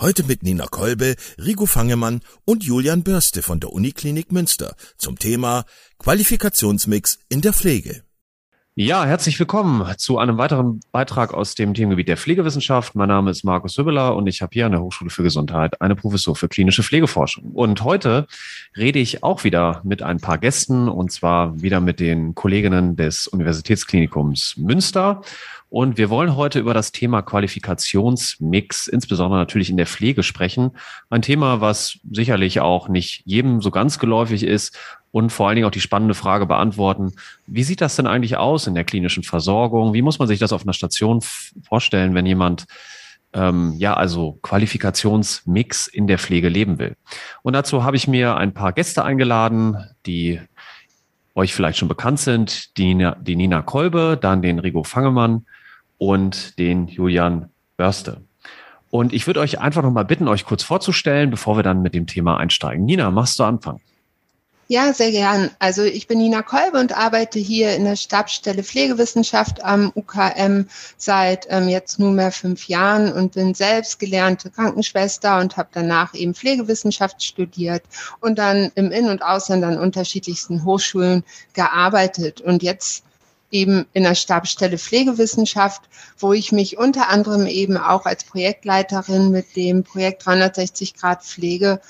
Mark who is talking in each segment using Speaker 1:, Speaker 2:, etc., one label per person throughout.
Speaker 1: Heute mit Nina Kolbe, Rigo Fangemann und Julian Börste von der Uniklinik Münster zum Thema Qualifikationsmix in der Pflege.
Speaker 2: Ja, herzlich willkommen zu einem weiteren Beitrag aus dem Themengebiet der Pflegewissenschaft. Mein Name ist Markus Hübbeler und ich habe hier an der Hochschule für Gesundheit eine Professur für klinische Pflegeforschung. Und heute rede ich auch wieder mit ein paar Gästen und zwar wieder mit den Kolleginnen des Universitätsklinikums Münster. Und wir wollen heute über das Thema Qualifikationsmix, insbesondere natürlich in der Pflege sprechen. Ein Thema, was sicherlich auch nicht jedem so ganz geläufig ist und vor allen Dingen auch die spannende Frage beantworten, wie sieht das denn eigentlich aus in der klinischen Versorgung? Wie muss man sich das auf einer Station vorstellen, wenn jemand ähm, ja, also Qualifikationsmix in der Pflege leben will. Und dazu habe ich mir ein paar Gäste eingeladen, die euch vielleicht schon bekannt sind. Die, die Nina Kolbe, dann den Rigo Fangemann und den Julian Börste. Und ich würde euch einfach nochmal bitten, euch kurz vorzustellen, bevor wir dann mit dem Thema einsteigen. Nina, machst du Anfang?
Speaker 3: Ja, sehr gern. Also ich bin Nina Kolbe und arbeite hier in der Stabsstelle Pflegewissenschaft am UKM seit ähm, jetzt nunmehr fünf Jahren und bin selbst gelernte Krankenschwester und habe danach eben Pflegewissenschaft studiert und dann im In- und Ausland an unterschiedlichsten Hochschulen gearbeitet. Und jetzt eben in der Stabsstelle Pflegewissenschaft, wo ich mich unter anderem eben auch als Projektleiterin mit dem Projekt 360 Grad Pflege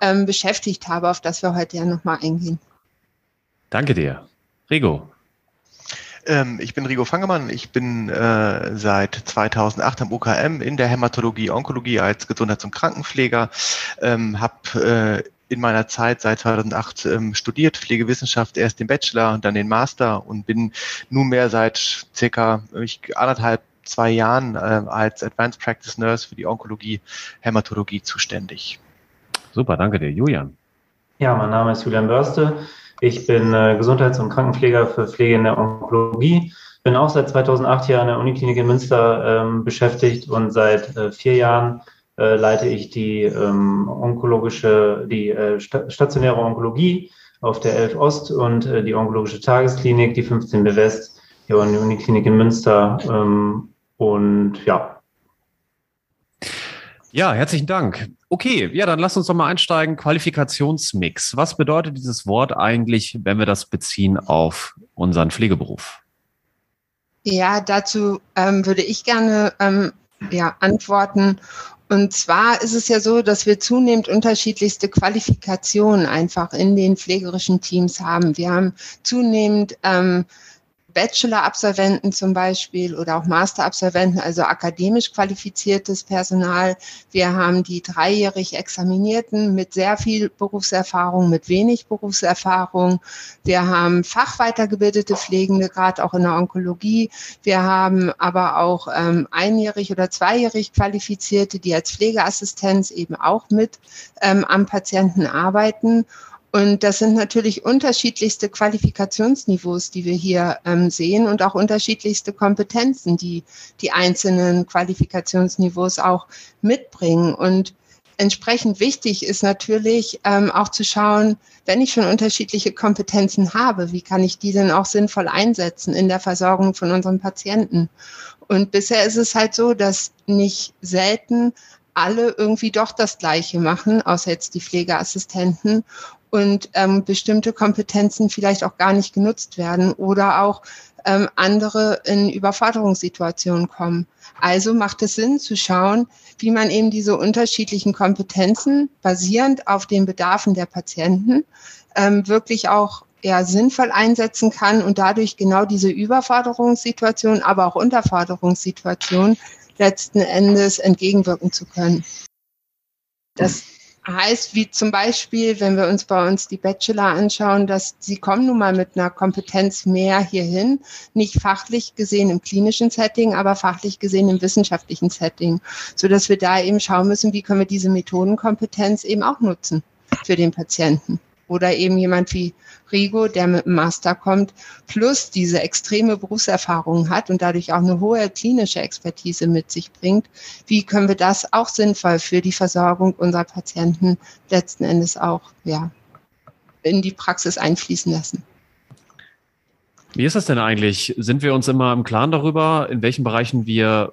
Speaker 3: ähm, beschäftigt habe, auf das wir heute ja nochmal eingehen.
Speaker 2: Danke dir. Rigo.
Speaker 4: Ähm, ich bin Rigo Fangemann. Ich bin äh, seit 2008 am UKM in der Hämatologie, Onkologie als Gesundheits- und Krankenpfleger. Ähm, habe äh, in meiner Zeit seit 2008 ähm, studiert, Pflegewissenschaft, erst den Bachelor und dann den Master und bin nunmehr seit circa ich, anderthalb, zwei Jahren äh, als Advanced Practice Nurse für die Onkologie, Hämatologie zuständig.
Speaker 2: Super, danke dir. Julian.
Speaker 5: Ja, mein Name ist Julian Börste. Ich bin äh, Gesundheits- und Krankenpfleger für Pflege in der Onkologie. Bin auch seit 2008 hier an der Uniklinik in Münster ähm, beschäftigt und seit äh, vier Jahren äh, leite ich die ähm, onkologische, die äh, stationäre Onkologie auf der 11 Ost und äh, die onkologische Tagesklinik, die 15 B West hier an der Uniklinik in Münster. Ähm, und ja.
Speaker 2: Ja, herzlichen Dank. Okay, ja, dann lass uns doch mal einsteigen. Qualifikationsmix. Was bedeutet dieses Wort eigentlich, wenn wir das beziehen auf unseren Pflegeberuf?
Speaker 3: Ja, dazu ähm, würde ich gerne ähm, ja, antworten. Und zwar ist es ja so, dass wir zunehmend unterschiedlichste Qualifikationen einfach in den pflegerischen Teams haben. Wir haben zunehmend ähm, Bachelor-Absolventen zum Beispiel oder auch Master-Absolventen, also akademisch qualifiziertes Personal. Wir haben die dreijährig Examinierten mit sehr viel Berufserfahrung, mit wenig Berufserfahrung. Wir haben fachweitergebildete Pflegende, gerade auch in der Onkologie. Wir haben aber auch ähm, einjährig oder zweijährig qualifizierte, die als Pflegeassistenz eben auch mit ähm, am Patienten arbeiten. Und das sind natürlich unterschiedlichste Qualifikationsniveaus, die wir hier ähm, sehen und auch unterschiedlichste Kompetenzen, die die einzelnen Qualifikationsniveaus auch mitbringen. Und entsprechend wichtig ist natürlich ähm, auch zu schauen, wenn ich schon unterschiedliche Kompetenzen habe, wie kann ich die denn auch sinnvoll einsetzen in der Versorgung von unseren Patienten? Und bisher ist es halt so, dass nicht selten alle irgendwie doch das Gleiche machen, außer jetzt die Pflegeassistenten. Und ähm, bestimmte Kompetenzen vielleicht auch gar nicht genutzt werden oder auch ähm, andere in Überforderungssituationen kommen. Also macht es Sinn zu schauen, wie man eben diese unterschiedlichen Kompetenzen basierend auf den Bedarfen der Patienten ähm, wirklich auch ja, sinnvoll einsetzen kann und dadurch genau diese Überforderungssituation, aber auch Unterforderungssituation letzten Endes entgegenwirken zu können. Das heißt, wie zum Beispiel, wenn wir uns bei uns die Bachelor anschauen, dass sie kommen nun mal mit einer Kompetenz mehr hierhin, nicht fachlich gesehen im klinischen Setting, aber fachlich gesehen im wissenschaftlichen Setting, so dass wir da eben schauen müssen, wie können wir diese Methodenkompetenz eben auch nutzen für den Patienten. Oder eben jemand wie Rigo, der mit dem Master kommt, plus diese extreme Berufserfahrung hat und dadurch auch eine hohe klinische Expertise mit sich bringt. Wie können wir das auch sinnvoll für die Versorgung unserer Patienten letzten Endes auch ja, in die Praxis einfließen lassen?
Speaker 2: Wie ist das denn eigentlich? Sind wir uns immer im Klaren darüber, in welchen Bereichen wir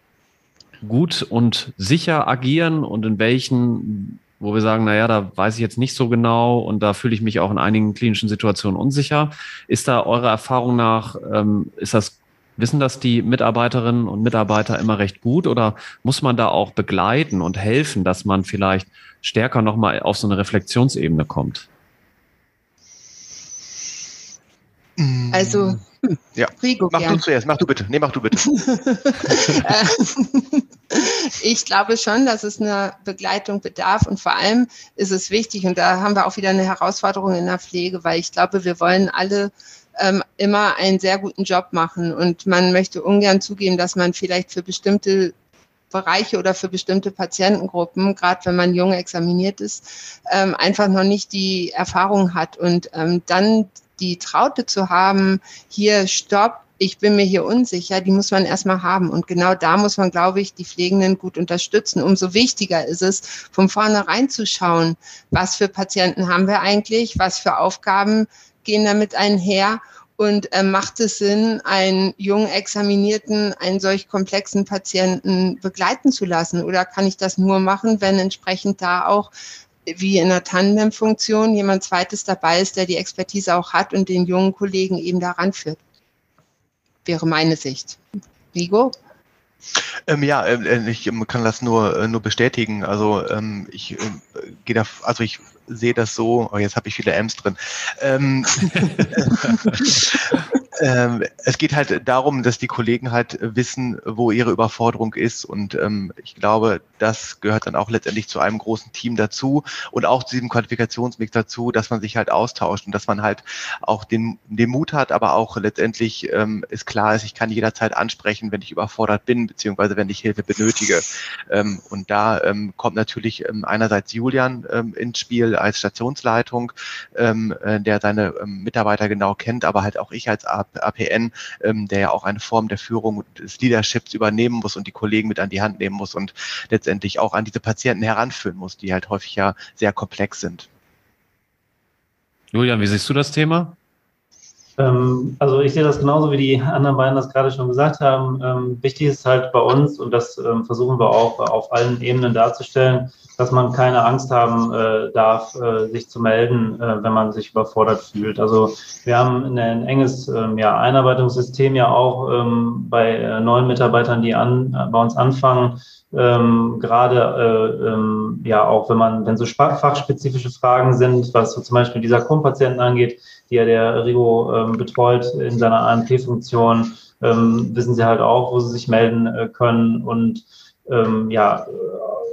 Speaker 2: gut und sicher agieren und in welchen wo wir sagen, naja, da weiß ich jetzt nicht so genau und da fühle ich mich auch in einigen klinischen Situationen unsicher. Ist da eurer Erfahrung nach, ähm, ist das, wissen das die Mitarbeiterinnen und Mitarbeiter immer recht gut oder muss man da auch begleiten und helfen, dass man vielleicht stärker nochmal auf so eine Reflexionsebene kommt?
Speaker 3: Also
Speaker 4: ja. Rigo mach gern. du zuerst, mach du bitte. Nee, mach du bitte.
Speaker 3: ich glaube schon, dass es eine Begleitung bedarf und vor allem ist es wichtig und da haben wir auch wieder eine Herausforderung in der Pflege, weil ich glaube, wir wollen alle ähm, immer einen sehr guten Job machen und man möchte ungern zugeben, dass man vielleicht für bestimmte Bereiche oder für bestimmte Patientengruppen, gerade wenn man jung examiniert ist, ähm, einfach noch nicht die Erfahrung hat und ähm, dann die Traute zu haben, hier stopp, ich bin mir hier unsicher, die muss man erstmal haben. Und genau da muss man, glaube ich, die Pflegenden gut unterstützen. Umso wichtiger ist es, von vornherein zu schauen, was für Patienten haben wir eigentlich, was für Aufgaben gehen damit einher und äh, macht es Sinn, einen jungen Examinierten, einen solch komplexen Patienten begleiten zu lassen? Oder kann ich das nur machen, wenn entsprechend da auch wie in einer Tandem-Funktion jemand zweites dabei ist, der die Expertise auch hat und den jungen Kollegen eben daran führt. Wäre meine Sicht. Rigo?
Speaker 4: Ähm, ja, äh, ich ähm, kann das nur, äh, nur bestätigen. Also ähm, ich äh, gehe da, also ich sehe das so, oh, jetzt habe ich viele M's drin. Ähm, ähm, es geht halt darum, dass die Kollegen halt wissen, wo ihre Überforderung ist. Und ähm, ich glaube, das gehört dann auch letztendlich zu einem großen Team dazu und auch zu diesem Qualifikationsmix dazu, dass man sich halt austauscht und dass man halt auch den, den Mut hat, aber auch letztendlich ähm, ist klar ist, ich kann jederzeit ansprechen, wenn ich überfordert bin, beziehungsweise wenn ich Hilfe benötige. Ähm, und da ähm, kommt natürlich ähm, einerseits Julian ins Spiel als Stationsleitung, ähm, äh, der seine ähm, Mitarbeiter genau kennt, aber halt auch ich als APN, ähm, der ja auch eine Form der Führung des Leaderships übernehmen muss und die Kollegen mit an die Hand nehmen muss und letztendlich auch an diese Patienten heranführen muss, die halt häufig ja sehr komplex sind.
Speaker 2: Julian, wie siehst du das Thema?
Speaker 5: Ähm, also ich sehe das genauso, wie die anderen beiden das gerade schon gesagt haben. Ähm, wichtig ist halt bei uns, und das ähm, versuchen wir auch auf allen Ebenen darzustellen, dass man keine Angst haben äh, darf, äh, sich zu melden, äh, wenn man sich überfordert fühlt. Also wir haben ein, enges ähm, ja, Einarbeitungssystem ja auch ähm, bei äh, neuen Mitarbeitern, die an, bei uns anfangen, ähm, gerade äh, ja auch wenn man, wenn so fachspezifische Fragen sind, was so zum Beispiel dieser Krumpatienten angeht, die ja der Rigo ähm, betreut in seiner AMP-Funktion, ähm, wissen sie halt auch, wo sie sich melden äh, können und ähm, ja,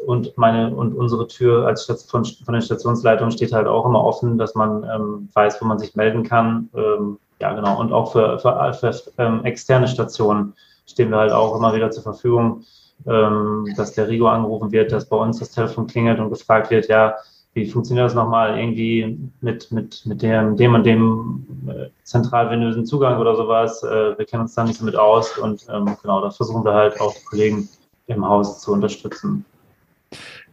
Speaker 5: und meine und unsere Tür als von, von der Stationsleitung steht halt auch immer offen, dass man ähm, weiß, wo man sich melden kann. Ähm, ja, genau. Und auch für, für, für ähm, externe Stationen stehen wir halt auch immer wieder zur Verfügung, ähm, dass der Rigo angerufen wird, dass bei uns das Telefon klingelt und gefragt wird, ja, wie funktioniert das nochmal irgendwie mit, mit, mit dem, dem und dem äh, zentralvenösen Zugang oder sowas. Äh, wir kennen uns da nicht so mit aus und ähm, genau, da versuchen wir halt auch die Kollegen im Haus zu unterstützen.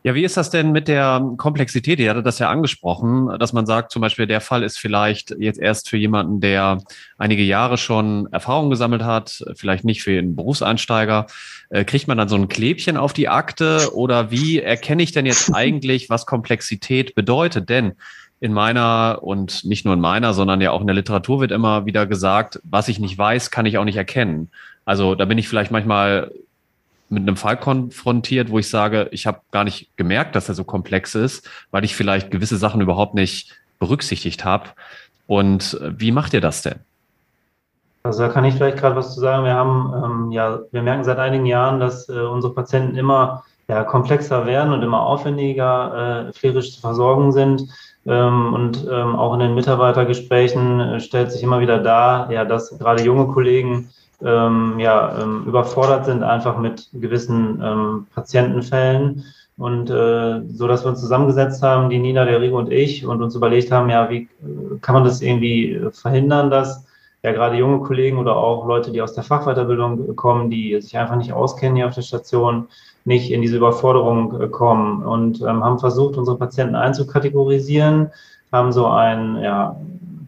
Speaker 2: Ja, wie ist das denn mit der Komplexität? Ihr hattet das ja angesprochen, dass man sagt, zum Beispiel, der Fall ist vielleicht jetzt erst für jemanden, der einige Jahre schon Erfahrung gesammelt hat, vielleicht nicht für einen Berufseinsteiger. Äh, kriegt man dann so ein Klebchen auf die Akte oder wie erkenne ich denn jetzt eigentlich, was Komplexität bedeutet? Denn in meiner und nicht nur in meiner, sondern ja auch in der Literatur wird immer wieder gesagt, was ich nicht weiß, kann ich auch nicht erkennen. Also da bin ich vielleicht manchmal mit einem Fall konfrontiert, wo ich sage, ich habe gar nicht gemerkt, dass er so komplex ist, weil ich vielleicht gewisse Sachen überhaupt nicht berücksichtigt habe. Und äh, wie macht ihr das denn?
Speaker 5: Also da kann ich vielleicht gerade was zu sagen. Wir haben ähm, ja, wir merken seit einigen Jahren, dass äh, unsere Patienten immer ja, komplexer werden und immer aufwendiger äh, pflegerisch zu versorgen sind. Ähm, und ähm, auch in den Mitarbeitergesprächen äh, stellt sich immer wieder dar, ja, dass gerade junge Kollegen ähm, ja, ähm, überfordert sind einfach mit gewissen ähm, Patientenfällen. Und äh, so, dass wir uns zusammengesetzt haben, die Nina, der Rigo und ich, und uns überlegt haben, ja, wie äh, kann man das irgendwie verhindern, dass ja gerade junge Kollegen oder auch Leute, die aus der Fachweiterbildung kommen, die sich einfach nicht auskennen hier auf der Station, nicht in diese Überforderung äh, kommen und ähm, haben versucht, unsere Patienten einzukategorisieren, haben so ein ja,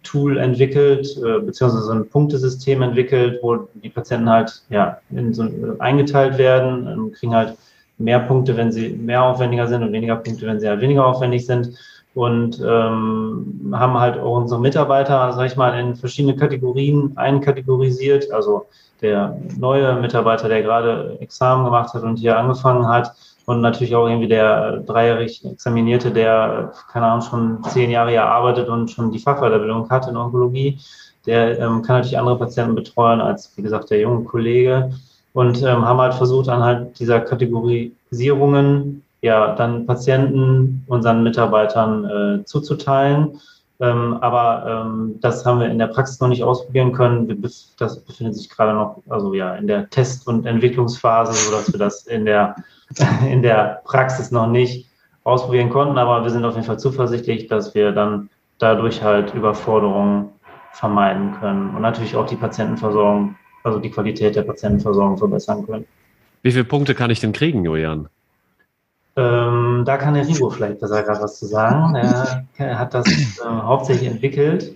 Speaker 5: Tool entwickelt, äh, beziehungsweise so ein Punktesystem entwickelt, wo die Patienten halt ja, in so, äh, eingeteilt werden, ähm, kriegen halt mehr Punkte, wenn sie mehr aufwendiger sind und weniger Punkte, wenn sie halt weniger aufwendig sind und ähm, haben halt auch unsere Mitarbeiter, sag ich mal, in verschiedene Kategorien einkategorisiert. Also der neue Mitarbeiter, der gerade Examen gemacht hat und hier angefangen hat und natürlich auch irgendwie der dreijährig Examinierte, der, keine Ahnung, schon zehn Jahre hier arbeitet und schon die Fachweiterbildung hat in Onkologie, der ähm, kann natürlich andere Patienten betreuen als, wie gesagt, der junge Kollege und ähm, haben halt versucht, anhand dieser Kategorisierungen ja dann Patienten unseren Mitarbeitern äh, zuzuteilen. Ähm, aber ähm, das haben wir in der Praxis noch nicht ausprobieren können. Das befindet sich gerade noch, also ja, in der Test- und Entwicklungsphase, sodass wir das in der, in der Praxis noch nicht ausprobieren konnten. Aber wir sind auf jeden Fall zuversichtlich, dass wir dann dadurch halt Überforderungen vermeiden können und natürlich auch die Patientenversorgung, also die Qualität der Patientenversorgung verbessern können.
Speaker 2: Wie viele Punkte kann ich denn kriegen, Julian?
Speaker 5: Ähm, da kann der Rigo vielleicht besser gerade was zu sagen. Er, er hat das äh, hauptsächlich entwickelt,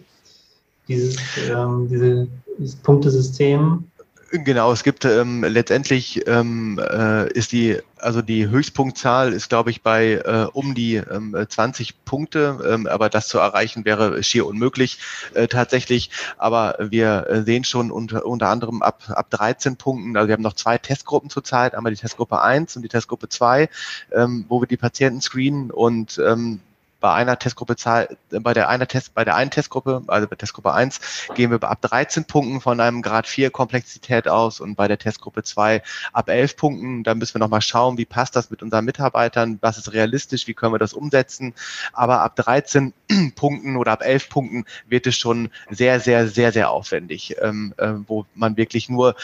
Speaker 5: dieses, ähm, diese, dieses Punktesystem.
Speaker 4: Genau, es gibt ähm, letztendlich ähm, äh, ist die, also die Höchstpunktzahl ist, glaube ich, bei äh, um die ähm, 20 Punkte, ähm, aber das zu erreichen wäre schier unmöglich äh, tatsächlich. Aber wir äh, sehen schon unter, unter anderem ab, ab 13 Punkten, also wir haben noch zwei Testgruppen zurzeit, einmal die Testgruppe 1 und die Testgruppe 2, ähm, wo wir die Patienten screenen. Und ähm, bei einer Testgruppe Zahl, bei der einer Test, bei der einen Testgruppe, also bei Testgruppe 1, gehen wir ab 13 Punkten von einem Grad 4 Komplexität aus und bei der Testgruppe 2 ab 11 Punkten. Da müssen wir nochmal schauen, wie passt das mit unseren Mitarbeitern, was ist realistisch, wie können wir das umsetzen. Aber ab 13 Punkten oder ab 11 Punkten wird es schon sehr, sehr, sehr, sehr aufwendig, ähm, äh, wo man wirklich nur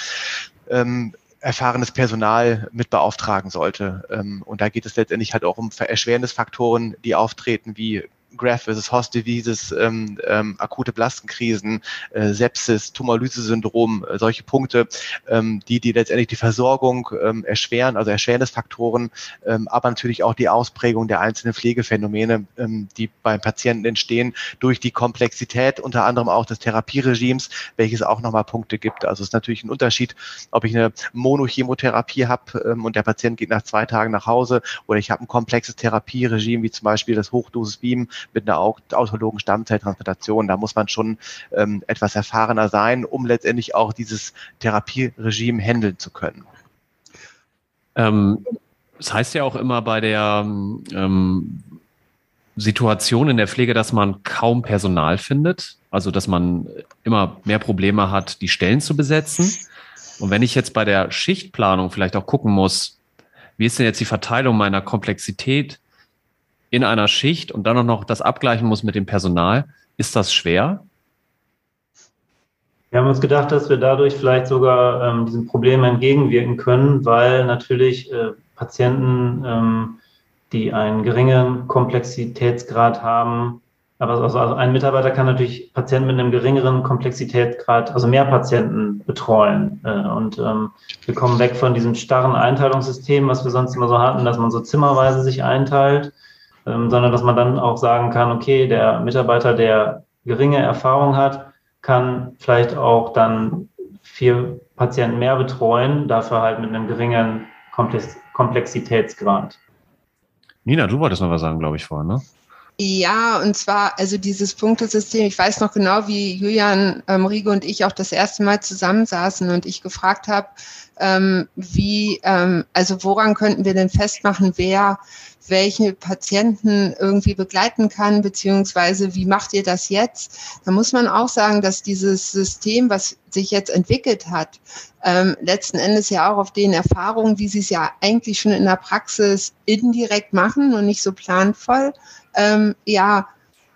Speaker 4: ähm, erfahrenes Personal mit beauftragen sollte. Ähm, und da geht es letztendlich halt auch um Erschwernisfaktoren, die auftreten, wie Graft versus Host Diseases, ähm, ähm, akute Blastenkrisen, äh, Sepsis, Tumorlyse-Syndrom, äh, solche Punkte, ähm, die, die letztendlich die Versorgung ähm, erschweren, also Erschwernisfaktoren, ähm, aber natürlich auch die Ausprägung der einzelnen Pflegephänomene, ähm, die beim Patienten entstehen, durch die Komplexität unter anderem auch des Therapieregimes, welches auch nochmal Punkte gibt. Also es ist natürlich ein Unterschied, ob ich eine Monochemotherapie habe ähm, und der Patient geht nach zwei Tagen nach Hause oder ich habe ein komplexes Therapieregime, wie zum Beispiel das Hochdosis-Beam, mit einer autologen Stammzelltransplantation. Da muss man schon ähm, etwas erfahrener sein, um letztendlich auch dieses Therapieregime handeln zu können.
Speaker 2: Ähm, das heißt ja auch immer bei der ähm, Situation in der Pflege, dass man kaum Personal findet, also dass man immer mehr Probleme hat, die Stellen zu besetzen. Und wenn ich jetzt bei der Schichtplanung vielleicht auch gucken muss, wie ist denn jetzt die Verteilung meiner Komplexität in einer Schicht und dann auch noch das abgleichen muss mit dem Personal, ist das schwer?
Speaker 5: Wir haben uns gedacht, dass wir dadurch vielleicht sogar ähm, diesem Problem entgegenwirken können, weil natürlich äh, Patienten, ähm, die einen geringen Komplexitätsgrad haben, aber also ein Mitarbeiter kann natürlich Patienten mit einem geringeren Komplexitätsgrad, also mehr Patienten betreuen. Äh, und ähm, wir kommen weg von diesem starren Einteilungssystem, was wir sonst immer so hatten, dass man so zimmerweise sich einteilt ähm, sondern dass man dann auch sagen kann, okay, der Mitarbeiter, der geringe Erfahrung hat, kann vielleicht auch dann vier Patienten mehr betreuen, dafür halt mit einem geringen Komplex Komplexitätsgrad.
Speaker 2: Nina, du wolltest noch was sagen, glaube ich, vorhin, ne?
Speaker 3: Ja, und zwar, also dieses Punktesystem, ich weiß noch genau, wie Julian ähm, Riege und ich auch das erste Mal zusammensaßen und ich gefragt habe, ähm, wie, ähm, also woran könnten wir denn festmachen, wer welche Patienten irgendwie begleiten kann, beziehungsweise wie macht ihr das jetzt? Da muss man auch sagen, dass dieses System, was sich jetzt entwickelt hat, ähm, letzten Endes ja auch auf den Erfahrungen, wie sie es ja eigentlich schon in der Praxis indirekt machen und nicht so planvoll, ähm, ja,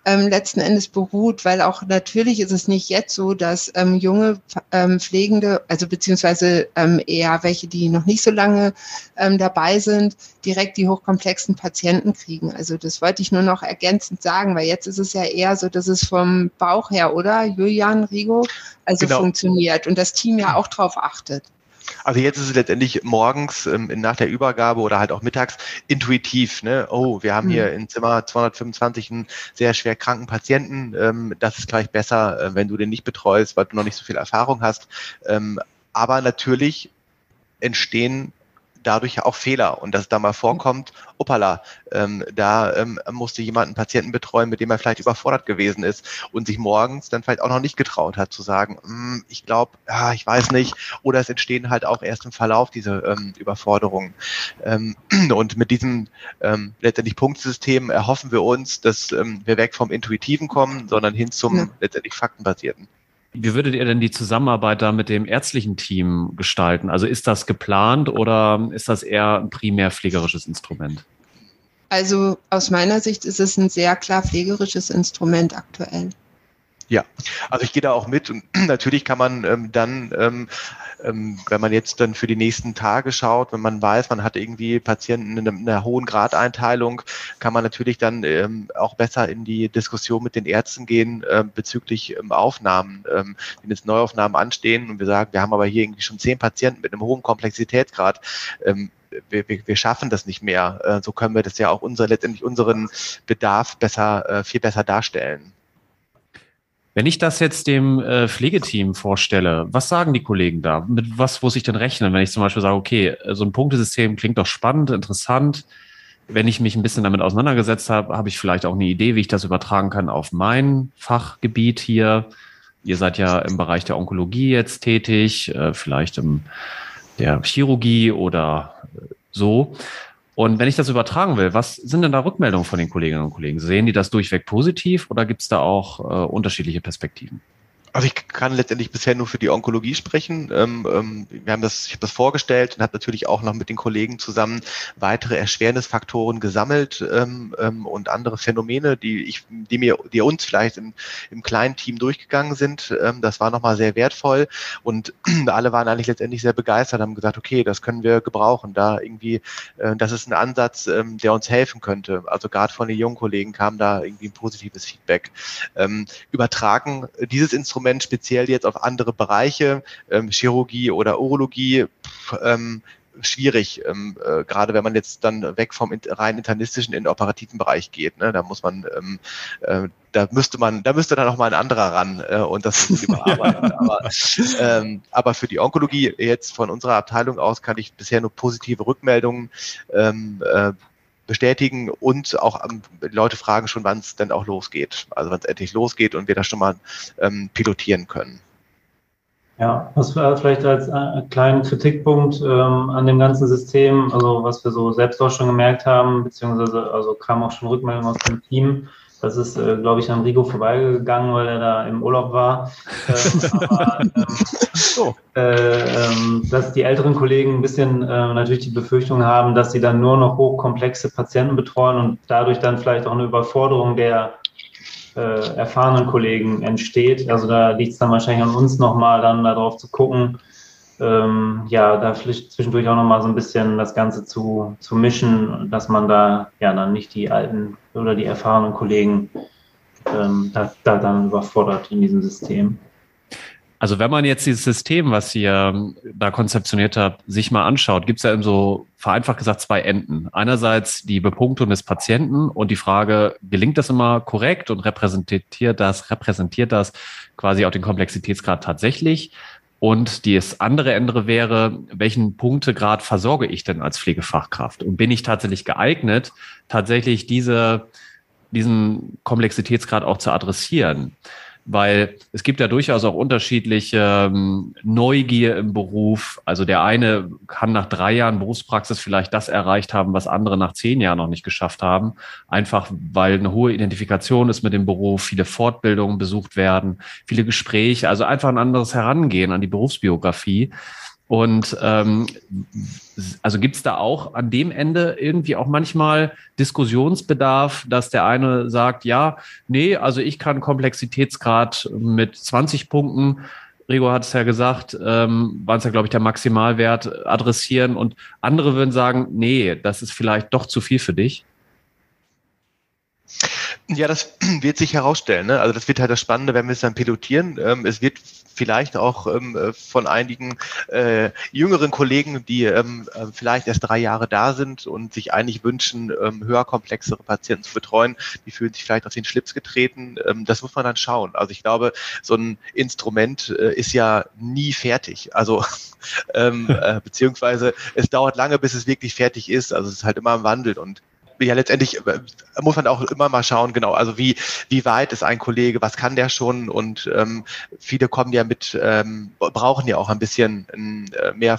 Speaker 3: ähm, letzten Endes beruht, weil auch natürlich ist es nicht jetzt so, dass ähm, junge ähm, Pflegende, also beziehungsweise ähm, eher welche, die noch nicht so lange ähm, dabei sind, direkt die hochkomplexen Patienten kriegen. Also das wollte ich nur noch ergänzend sagen, weil jetzt ist es ja eher so, dass es vom Bauch her, oder Julian Rigo, also genau. funktioniert und das Team ja auch drauf achtet.
Speaker 4: Also jetzt ist es letztendlich morgens ähm, nach der Übergabe oder halt auch mittags intuitiv. Ne? Oh, wir haben mhm. hier in Zimmer 225 einen sehr schwer kranken Patienten. Ähm, das ist gleich besser, äh, wenn du den nicht betreust, weil du noch nicht so viel Erfahrung hast. Ähm, aber natürlich entstehen dadurch ja auch Fehler und dass es da mal vorkommt, opala, ähm, da ähm, musste jemand einen Patienten betreuen, mit dem er vielleicht überfordert gewesen ist und sich morgens dann vielleicht auch noch nicht getraut hat zu sagen, hm, ich glaube, ja, ich weiß nicht, oder es entstehen halt auch erst im Verlauf diese ähm, Überforderungen. Ähm, und mit diesem ähm, letztendlich Punktsystem erhoffen wir uns, dass ähm, wir weg vom Intuitiven kommen, sondern hin zum ja. letztendlich Faktenbasierten.
Speaker 2: Wie würdet ihr denn die Zusammenarbeit da mit dem ärztlichen Team gestalten? Also ist das geplant oder ist das eher ein primär pflegerisches Instrument?
Speaker 3: Also aus meiner Sicht ist es ein sehr klar pflegerisches Instrument aktuell.
Speaker 4: Ja, also ich gehe da auch mit und natürlich kann man ähm, dann ähm, ähm, wenn man jetzt dann für die nächsten Tage schaut, wenn man weiß, man hat irgendwie Patienten in einer, hohen Gradeinteilung, kann man natürlich dann ähm, auch besser in die Diskussion mit den Ärzten gehen äh, bezüglich ähm, Aufnahmen, ähm, wenn jetzt Neuaufnahmen anstehen und wir sagen, wir haben aber hier irgendwie schon zehn Patienten mit einem hohen Komplexitätsgrad. Ähm, wir, wir, wir schaffen das nicht mehr. Äh, so können wir das ja auch unser, letztendlich unseren Bedarf besser, äh, viel besser darstellen.
Speaker 2: Wenn ich das jetzt dem äh, Pflegeteam vorstelle, was sagen die Kollegen da? Mit was muss ich denn rechnen, wenn ich zum Beispiel sage, okay, so ein Punktesystem klingt doch spannend, interessant. Wenn ich mich ein bisschen damit auseinandergesetzt habe, habe ich vielleicht auch eine Idee, wie ich das übertragen kann auf mein Fachgebiet hier. Ihr seid ja im Bereich der Onkologie jetzt tätig, äh, vielleicht im der Chirurgie oder so. Und wenn ich das übertragen will, was sind denn da Rückmeldungen von den Kolleginnen und Kollegen? Sehen die das durchweg positiv oder gibt es da auch äh, unterschiedliche Perspektiven?
Speaker 4: Also ich kann letztendlich bisher nur für die Onkologie sprechen. Ähm, ähm, wir haben das, ich habe das vorgestellt und habe natürlich auch noch mit den Kollegen zusammen weitere Erschwernisfaktoren gesammelt ähm, und andere Phänomene, die ich, die mir, die uns vielleicht im, im kleinen Team durchgegangen sind. das war nochmal sehr wertvoll und alle waren eigentlich letztendlich sehr begeistert, haben gesagt, okay, das können wir gebrauchen. Da irgendwie, äh, das ist ein Ansatz, der uns helfen könnte. Also gerade von den jungen Kollegen kam da irgendwie ein positives Feedback. übertragen dieses Instrument Instrument speziell jetzt auf andere Bereiche, ähm, Chirurgie oder Urologie, pff, ähm, schwierig, ähm, äh, gerade wenn man jetzt dann weg vom rein internistischen in den operativen Bereich geht. Ne? Da muss man, ähm, äh, da müsste man, da müsste dann noch mal ein anderer ran äh, und das überarbeiten. aber, ähm, aber für die Onkologie jetzt von unserer Abteilung aus kann ich bisher nur positive Rückmeldungen ähm, äh, bestätigen und auch ähm, Leute fragen schon, wann es denn auch losgeht. Also wann es endlich losgeht und wir das schon mal ähm, pilotieren können.
Speaker 5: Ja, was wir vielleicht als äh, kleinen Kritikpunkt ähm, an dem ganzen System, also was wir so selbst auch schon gemerkt haben, beziehungsweise also kam auch schon Rückmeldung aus dem Team, das ist, äh, glaube ich, an Rigo vorbeigegangen, weil er da im Urlaub war. Ähm, aber, ähm, so. äh, ähm, dass die älteren Kollegen ein bisschen äh, natürlich die Befürchtung haben, dass sie dann nur noch hochkomplexe Patienten betreuen und dadurch dann vielleicht auch eine Überforderung der äh, erfahrenen Kollegen entsteht. Also da liegt es dann wahrscheinlich an uns nochmal dann darauf zu gucken, ähm, ja, da zwischendurch auch nochmal so ein bisschen das Ganze zu, zu mischen, dass man da ja dann nicht die alten oder die erfahrenen Kollegen ähm, da, da dann überfordert in diesem System.
Speaker 2: Also wenn man jetzt dieses System, was ihr ähm, da konzeptioniert habt, sich mal anschaut, gibt es ja eben so vereinfacht gesagt zwei Enden. Einerseits die Bepunktung des Patienten und die Frage, gelingt das immer korrekt und repräsentiert das, repräsentiert das quasi auch den Komplexitätsgrad tatsächlich? Und das andere Ende wäre, welchen Punktegrad versorge ich denn als Pflegefachkraft? Und bin ich tatsächlich geeignet, tatsächlich diese diesen Komplexitätsgrad auch zu adressieren weil es gibt ja durchaus auch unterschiedliche ähm, Neugier im Beruf. Also der eine kann nach drei Jahren Berufspraxis vielleicht das erreicht haben, was andere nach zehn Jahren noch nicht geschafft haben. Einfach weil eine hohe Identifikation ist mit dem Beruf, viele Fortbildungen besucht werden, viele Gespräche, also einfach ein anderes Herangehen an die Berufsbiografie. Und ähm, also gibt es da auch an dem Ende irgendwie auch manchmal Diskussionsbedarf, dass der eine sagt, ja, nee, also ich kann Komplexitätsgrad mit 20 Punkten, Rigo hat es ja gesagt, ähm, waren es ja, glaube ich, der Maximalwert adressieren und andere würden sagen, nee, das ist vielleicht doch zu viel für dich.
Speaker 4: Ja, das wird sich herausstellen. Ne? Also das wird halt das Spannende, wenn wir es dann pilotieren. Ähm, es wird vielleicht auch ähm, äh, von einigen äh, jüngeren Kollegen, die ähm, äh, vielleicht erst drei Jahre da sind und sich eigentlich wünschen, ähm, höher komplexere Patienten zu betreuen, die fühlen sich vielleicht auf den Schlips getreten. Ähm, das muss man dann schauen. Also ich glaube, so ein Instrument äh, ist ja nie fertig. Also ähm, äh, beziehungsweise es dauert lange, bis es wirklich fertig ist. Also es ist halt immer im Wandel und ja letztendlich äh, muss man auch immer mal schauen, genau, also wie, wie weit ist ein Kollege, was kann der schon und ähm, viele kommen ja mit, ähm, brauchen ja auch ein bisschen äh, mehr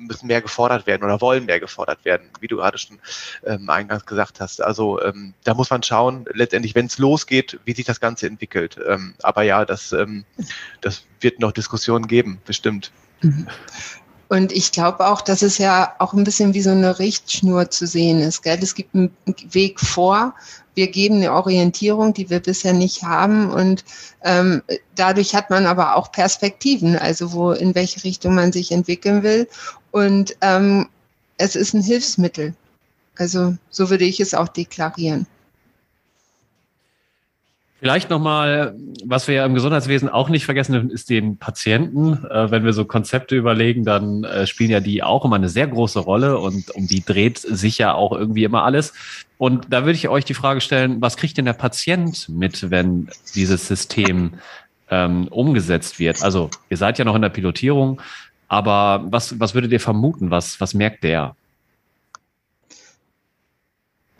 Speaker 4: müssen mehr gefordert werden oder wollen mehr gefordert werden, wie du gerade schon ähm, eingangs gesagt hast. Also ähm, da muss man schauen, letztendlich, wenn es losgeht, wie sich das Ganze entwickelt. Ähm, aber ja, das, ähm, das wird noch Diskussionen geben, bestimmt.
Speaker 3: Und ich glaube auch, dass es ja auch ein bisschen wie so eine Richtschnur zu sehen ist. Gell? Es gibt einen Weg vor. Wir geben eine Orientierung, die wir bisher nicht haben. Und ähm, dadurch hat man aber auch Perspektiven, also wo, in welche Richtung man sich entwickeln will. Und ähm, es ist ein Hilfsmittel. Also so würde ich es auch deklarieren.
Speaker 2: Vielleicht nochmal, was wir ja im Gesundheitswesen auch nicht vergessen dürfen, ist den Patienten. Äh, wenn wir so Konzepte überlegen, dann äh, spielen ja die auch immer eine sehr große Rolle und um die dreht sich ja auch irgendwie immer alles. Und da würde ich euch die Frage stellen, was kriegt denn der Patient mit, wenn dieses System ähm, umgesetzt wird? Also ihr seid ja noch in der Pilotierung, aber was, was würdet ihr vermuten? Was, was merkt der?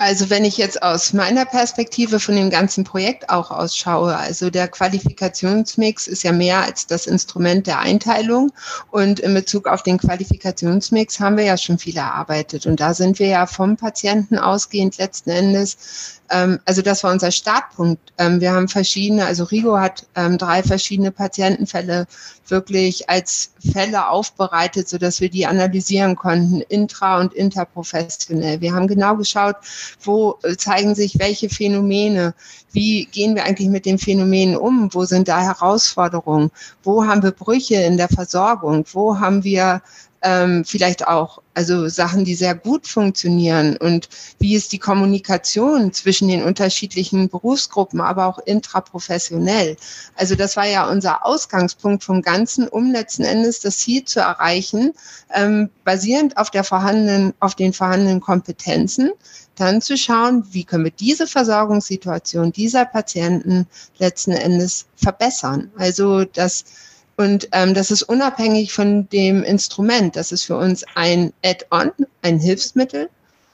Speaker 3: Also wenn ich jetzt aus meiner Perspektive von dem ganzen Projekt auch ausschaue, also der Qualifikationsmix ist ja mehr als das Instrument der Einteilung. Und in Bezug auf den Qualifikationsmix haben wir ja schon viel erarbeitet. Und da sind wir ja vom Patienten ausgehend letzten Endes also das war unser Startpunkt. Ähm, wir haben verschiedene, also Rigo hat ähm, drei verschiedene Patientenfälle wirklich als Fälle aufbereitet, so dass wir die analysieren konnten, intra- und interprofessionell. Wir haben genau geschaut, wo äh, zeigen sich welche Phänomene, wie gehen wir eigentlich mit den Phänomenen um, wo sind da Herausforderungen, wo haben wir Brüche in der Versorgung, wo haben wir ähm, vielleicht auch also Sachen, die sehr gut funktionieren und wie ist die Kommunikation zwischen den unterschiedlichen Berufsgruppen, aber auch intraprofessionell. Also das war ja unser Ausgangspunkt vom Ganzen, um letzten Endes das Ziel zu erreichen, ähm, basierend auf der vorhandenen, auf den vorhandenen Kompetenzen, dann zu schauen, wie können wir diese Versorgungssituation dieser Patienten letzten Endes verbessern. Also das und ähm, das ist unabhängig von dem Instrument. Das ist für uns ein Add-on, ein Hilfsmittel,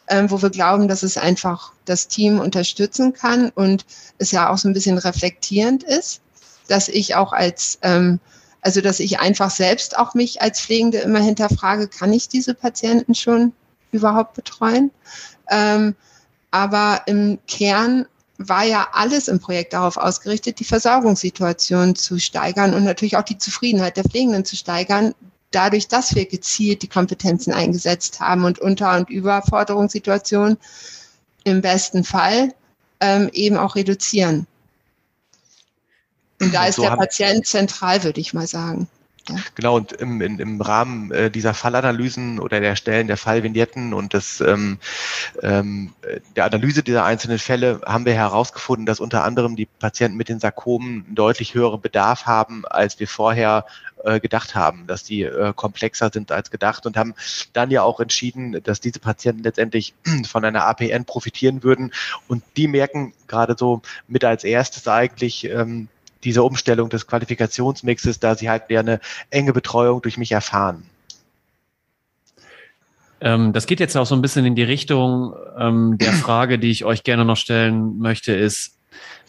Speaker 3: ähm, wo wir glauben, dass es einfach das Team unterstützen kann und es ja auch so ein bisschen reflektierend ist, dass ich auch als, ähm, also dass ich einfach selbst auch mich als Pflegende immer hinterfrage, kann ich diese Patienten schon überhaupt betreuen? Ähm, aber im Kern war ja alles im Projekt darauf ausgerichtet, die Versorgungssituation zu steigern und natürlich auch die Zufriedenheit der Pflegenden zu steigern, dadurch, dass wir gezielt die Kompetenzen eingesetzt haben und Unter- und Überforderungssituationen im besten Fall ähm, eben auch reduzieren. Und da ist so der Patient zentral, würde ich mal sagen.
Speaker 4: Genau, und im, in, im Rahmen äh, dieser Fallanalysen oder der Stellen der Fallvignetten und des, ähm, ähm, der Analyse dieser einzelnen Fälle haben wir herausgefunden, dass unter anderem die Patienten mit den Sarkomen deutlich höheren Bedarf haben, als wir vorher äh, gedacht haben, dass die äh, komplexer sind als gedacht und haben dann ja auch entschieden, dass diese Patienten letztendlich von einer APN profitieren würden. Und die merken gerade so mit als erstes eigentlich, ähm, diese Umstellung des Qualifikationsmixes, da sie halt eine enge Betreuung durch mich erfahren.
Speaker 2: Ähm, das geht jetzt auch so ein bisschen in die Richtung ähm, der Frage, die ich euch gerne noch stellen möchte, ist,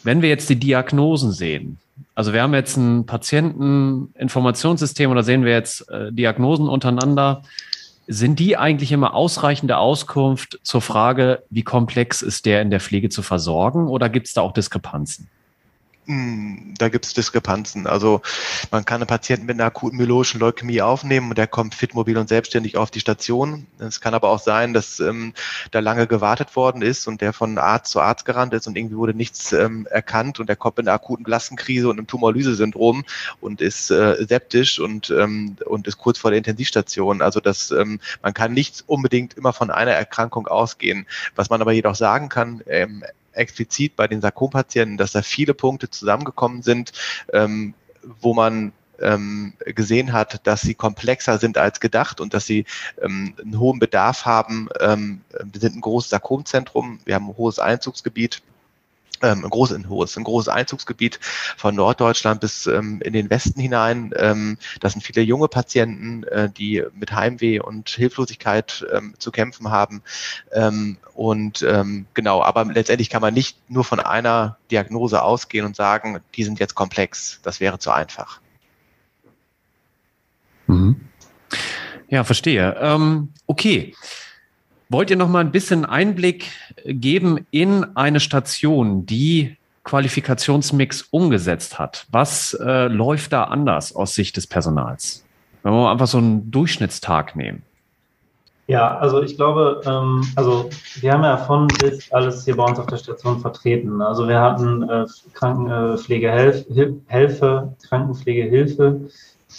Speaker 2: wenn wir jetzt die Diagnosen sehen, also wir haben jetzt ein Patienteninformationssystem oder sehen wir jetzt äh, Diagnosen untereinander, sind die eigentlich immer ausreichende Auskunft zur Frage, wie komplex ist der in der Pflege zu versorgen oder gibt es da auch Diskrepanzen?
Speaker 4: Da gibt es Diskrepanzen. Also man kann einen Patienten mit einer akuten myelogischen Leukämie aufnehmen und der kommt fit, mobil und selbstständig auf die Station. Es kann aber auch sein, dass ähm, da lange gewartet worden ist und der von Arzt zu Arzt gerannt ist und irgendwie wurde nichts ähm, erkannt und der kommt mit einer akuten Blastenkrise und einem Tumorlyse-Syndrom und ist äh, septisch und, ähm, und ist kurz vor der Intensivstation. Also das, ähm, man kann nicht unbedingt immer von einer Erkrankung ausgehen. Was man aber jedoch sagen kann, ähm, explizit bei den Sarkompatienten, dass da viele Punkte zusammengekommen sind, ähm, wo man ähm, gesehen hat, dass sie komplexer sind als gedacht und dass sie ähm, einen hohen Bedarf haben. Ähm, wir sind ein großes Sarkomzentrum, wir haben ein hohes Einzugsgebiet ähm, ein, großes, ein, hohes, ein großes Einzugsgebiet von Norddeutschland bis ähm, in den Westen hinein. Ähm, das sind viele junge Patienten, äh, die mit Heimweh und Hilflosigkeit ähm, zu kämpfen haben. Ähm, und ähm, genau, aber letztendlich kann man nicht nur von einer Diagnose ausgehen und sagen, die sind jetzt komplex. Das wäre zu einfach.
Speaker 2: Mhm. Ja, verstehe. Ähm, okay. Wollt ihr noch mal ein bisschen Einblick geben in eine Station, die Qualifikationsmix umgesetzt hat? Was äh, läuft da anders aus Sicht des Personals? Wenn wir einfach so einen Durchschnittstag nehmen.
Speaker 5: Ja, also ich glaube, ähm, also wir haben ja von bis alles hier bei uns auf der Station vertreten. Also wir hatten äh, Krankenpflegehilfe, Krankenpflegehilfe,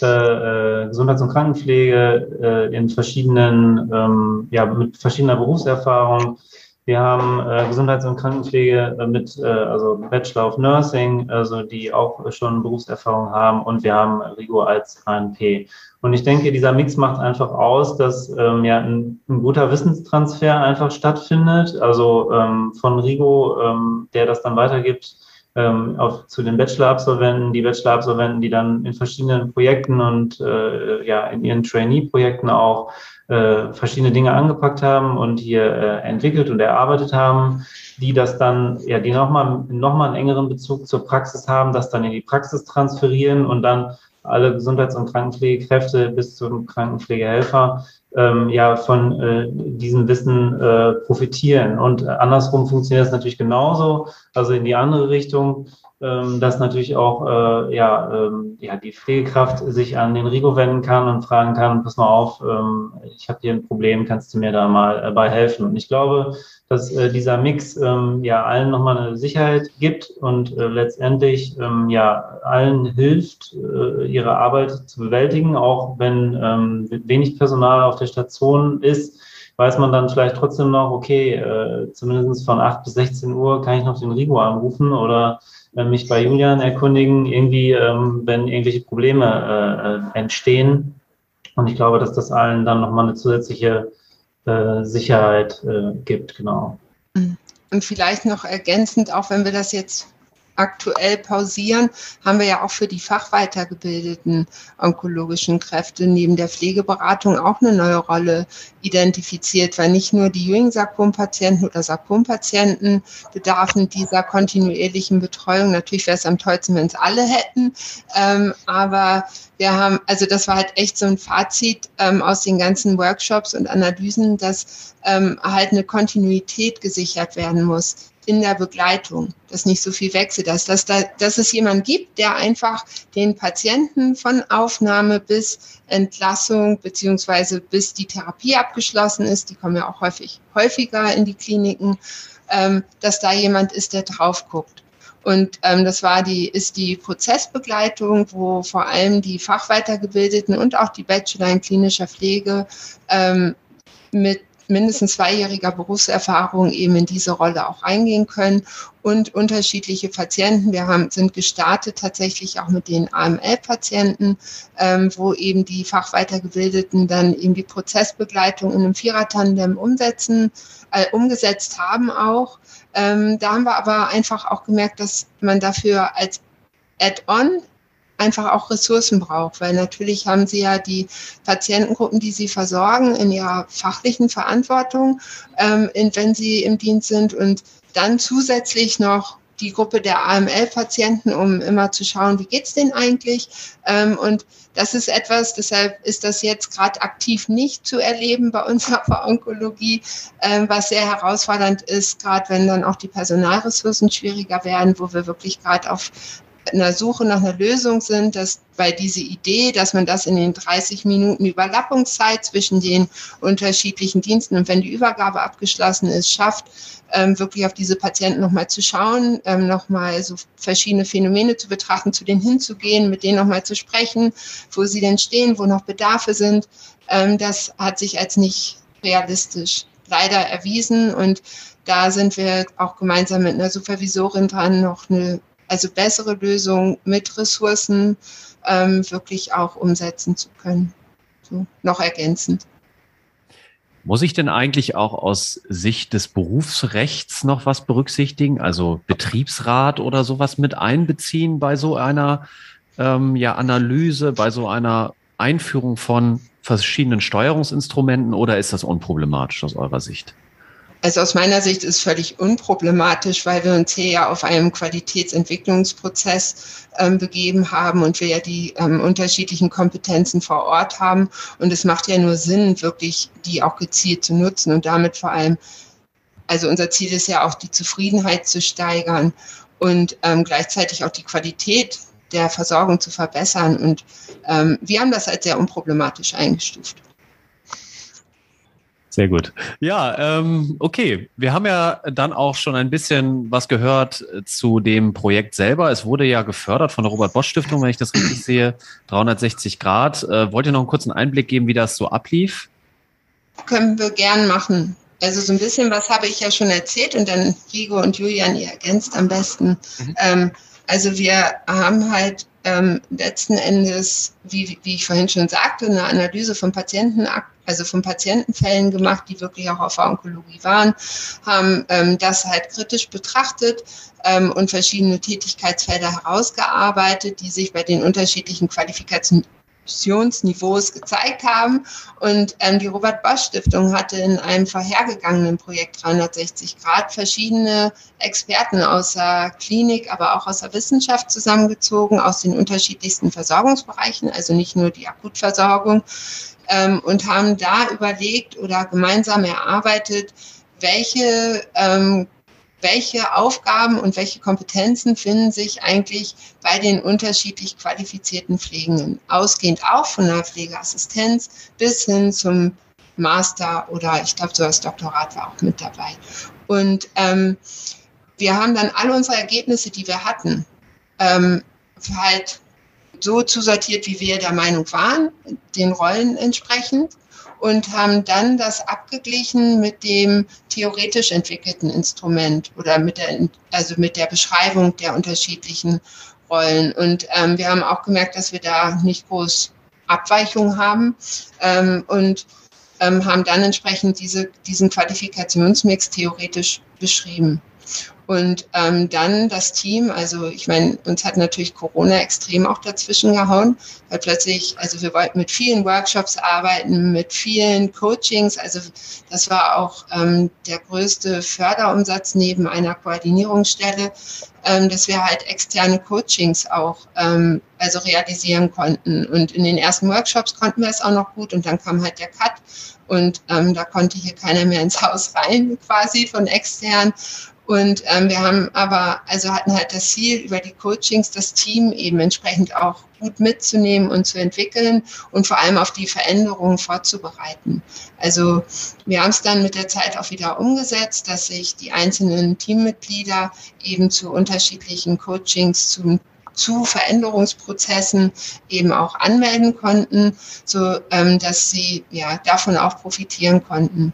Speaker 5: äh, Gesundheits- und Krankenpflege äh, in verschiedenen, ähm, ja, mit verschiedener Berufserfahrung. Wir haben äh, Gesundheits- und Krankenpflege äh, mit, äh, also Bachelor of Nursing, also die auch schon Berufserfahrung haben und wir haben Rigo als ANP. Und ich denke, dieser Mix macht einfach aus, dass ähm, ja ein, ein, guter Wissenstransfer einfach stattfindet. Also ähm, von Rigo, ähm, der das dann weitergibt, ähm, auf, zu den Bachelor-Absolventen, die Bachelor-Absolventen, die dann in verschiedenen Projekten und äh, ja in ihren Trainee-Projekten auch äh, verschiedene Dinge angepackt haben und hier äh, entwickelt und erarbeitet haben, die das dann, ja, die nochmal noch mal einen engeren Bezug zur Praxis haben, das dann in die Praxis transferieren und dann alle Gesundheits- und Krankenpflegekräfte bis zum Krankenpflegehelfer ähm, ja von äh, diesem Wissen äh, profitieren. Und andersrum funktioniert das natürlich genauso, also in die andere Richtung, ähm, dass natürlich auch äh, ja, ähm, ja die Pflegekraft sich an den Rigo wenden kann und fragen kann, pass mal auf, ähm, ich habe hier ein Problem, kannst du mir da mal äh, bei helfen? Und ich glaube, dass äh, dieser Mix ähm, ja allen nochmal eine Sicherheit gibt und äh, letztendlich ähm, ja allen hilft, äh, ihre Arbeit zu bewältigen, auch wenn ähm, wenig Personal auf der Station ist, weiß man dann vielleicht trotzdem noch, okay, äh, zumindest von 8 bis 16 Uhr kann ich noch den Rigo anrufen oder äh, mich bei Julian erkundigen, irgendwie, ähm, wenn irgendwelche Probleme äh, entstehen. Und ich glaube, dass das allen dann nochmal eine zusätzliche äh, Sicherheit äh, gibt, genau.
Speaker 3: Und vielleicht noch ergänzend, auch wenn wir das jetzt aktuell pausieren, haben wir ja auch für die fachweitergebildeten onkologischen Kräfte neben der Pflegeberatung auch eine neue Rolle identifiziert, weil nicht nur die Ewing-Sarkom-Patienten oder Sarkom-Patienten bedarfen dieser kontinuierlichen Betreuung. Natürlich wäre es am tollsten, wenn es alle hätten, ähm, aber wir haben, also das war halt echt so ein Fazit ähm, aus den ganzen Workshops und Analysen, dass ähm, halt eine Kontinuität gesichert werden muss in der Begleitung, dass nicht so viel Wechsel ist, dass, da, dass es jemand gibt, der einfach den Patienten von Aufnahme bis Entlassung beziehungsweise bis die Therapie abgeschlossen ist, die kommen ja auch häufig häufiger in die Kliniken, ähm, dass da jemand ist, der drauf guckt. Und ähm, das war die, ist die Prozessbegleitung, wo vor allem die Fachweitergebildeten und auch die Bachelor in klinischer Pflege ähm, mit mindestens zweijähriger Berufserfahrung eben in diese Rolle auch eingehen können und unterschiedliche Patienten. Wir haben, sind gestartet tatsächlich auch mit den AML-Patienten, ähm, wo eben die Fachweitergebildeten dann eben die Prozessbegleitung in einem Vierertandem umsetzen, äh, umgesetzt haben auch. Ähm, da haben wir aber einfach auch gemerkt, dass man dafür als Add-on einfach auch Ressourcen braucht, weil natürlich haben sie ja die Patientengruppen, die sie versorgen, in ihrer fachlichen Verantwortung, ähm, wenn sie im Dienst sind und dann zusätzlich noch die Gruppe der AML-Patienten, um immer zu schauen, wie geht's denen eigentlich. Ähm, und das ist etwas, deshalb ist das jetzt gerade aktiv nicht zu erleben bei unserer Onkologie, ähm, was sehr herausfordernd ist, gerade wenn dann auch die Personalressourcen schwieriger werden, wo wir wirklich gerade auf einer Suche nach einer Lösung sind, dass weil diese Idee, dass man das in den 30 Minuten Überlappungszeit zwischen den unterschiedlichen Diensten und wenn die Übergabe abgeschlossen ist, schafft, ähm, wirklich auf diese Patienten nochmal zu schauen, ähm, nochmal so verschiedene Phänomene zu betrachten, zu denen hinzugehen, mit denen nochmal zu sprechen, wo sie denn stehen, wo noch Bedarfe sind. Ähm, das hat sich als nicht realistisch leider erwiesen und da sind wir auch gemeinsam mit einer Supervisorin dran, noch eine also bessere Lösung mit Ressourcen ähm, wirklich auch umsetzen zu können. So, noch ergänzend.
Speaker 2: Muss ich denn eigentlich auch aus Sicht des Berufsrechts noch was berücksichtigen, also Betriebsrat oder sowas mit einbeziehen bei so einer ähm, ja, Analyse, bei so einer Einführung von verschiedenen Steuerungsinstrumenten oder ist das unproblematisch aus eurer Sicht?
Speaker 3: Also aus meiner Sicht ist völlig unproblematisch, weil wir uns hier ja auf einem Qualitätsentwicklungsprozess ähm, begeben haben und wir ja die ähm, unterschiedlichen Kompetenzen vor Ort haben. Und es macht ja nur Sinn, wirklich die auch gezielt zu nutzen und damit vor allem, also unser Ziel ist ja auch die Zufriedenheit zu steigern und ähm, gleichzeitig auch die Qualität der Versorgung zu verbessern. Und ähm, wir haben das als sehr unproblematisch eingestuft.
Speaker 2: Sehr gut. Ja, ähm, okay. Wir haben ja dann auch schon ein bisschen was gehört äh, zu dem Projekt selber. Es wurde ja gefördert von der Robert-Bosch-Stiftung, wenn ich das richtig sehe, 360 Grad. Äh, wollt ihr noch einen kurzen Einblick geben, wie das so ablief?
Speaker 3: Können wir gern machen. Also so ein bisschen was habe ich ja schon erzählt und dann Rigo und Julian, ihr ergänzt am besten. Mhm. Ähm, also wir haben halt ähm, letzten Endes, wie, wie ich vorhin schon sagte, eine Analyse von Patienten, also von Patientenfällen gemacht, die wirklich auch auf der Onkologie waren, haben ähm, das halt kritisch betrachtet ähm, und verschiedene Tätigkeitsfelder herausgearbeitet, die sich bei den unterschiedlichen Qualifikationen Diskussionsniveaus gezeigt haben. Und ähm, die Robert Bosch Stiftung hatte in einem vorhergegangenen Projekt 360 Grad verschiedene Experten aus der Klinik, aber auch aus der Wissenschaft zusammengezogen, aus den unterschiedlichsten Versorgungsbereichen, also nicht nur die Akutversorgung, ähm, und haben da überlegt oder gemeinsam erarbeitet, welche ähm, welche Aufgaben und welche Kompetenzen finden sich eigentlich bei den unterschiedlich qualifizierten Pflegenden, ausgehend auch von der Pflegeassistenz bis hin zum Master oder ich glaube, so das Doktorat war auch mit dabei. Und ähm, wir haben dann alle unsere Ergebnisse, die wir hatten, ähm, halt so zusortiert, wie wir der Meinung waren, den Rollen entsprechend und haben dann das abgeglichen mit dem theoretisch entwickelten Instrument oder mit der, also mit der Beschreibung der unterschiedlichen Rollen. Und ähm, wir haben auch gemerkt, dass wir da nicht groß Abweichungen haben ähm, und ähm, haben dann entsprechend diese, diesen Qualifikationsmix theoretisch beschrieben. Und ähm, dann das Team, also ich meine, uns hat natürlich Corona extrem auch dazwischen gehauen, weil plötzlich, also wir wollten mit vielen Workshops arbeiten, mit vielen Coachings, also das war auch ähm, der größte Förderumsatz neben einer Koordinierungsstelle, ähm, dass wir halt externe Coachings auch ähm, also realisieren konnten. Und in den ersten Workshops konnten wir es auch noch gut und dann kam halt der Cut und ähm, da konnte hier keiner mehr ins Haus rein quasi von extern. Und ähm, wir haben aber, also hatten halt das Ziel, über die Coachings das Team eben entsprechend auch gut mitzunehmen und zu entwickeln und vor allem auf die Veränderungen vorzubereiten. Also wir haben es dann mit der Zeit auch wieder umgesetzt, dass sich die einzelnen Teammitglieder eben zu unterschiedlichen Coachings zum zu Veränderungsprozessen eben auch anmelden konnten, so ähm, dass sie ja davon auch profitieren konnten.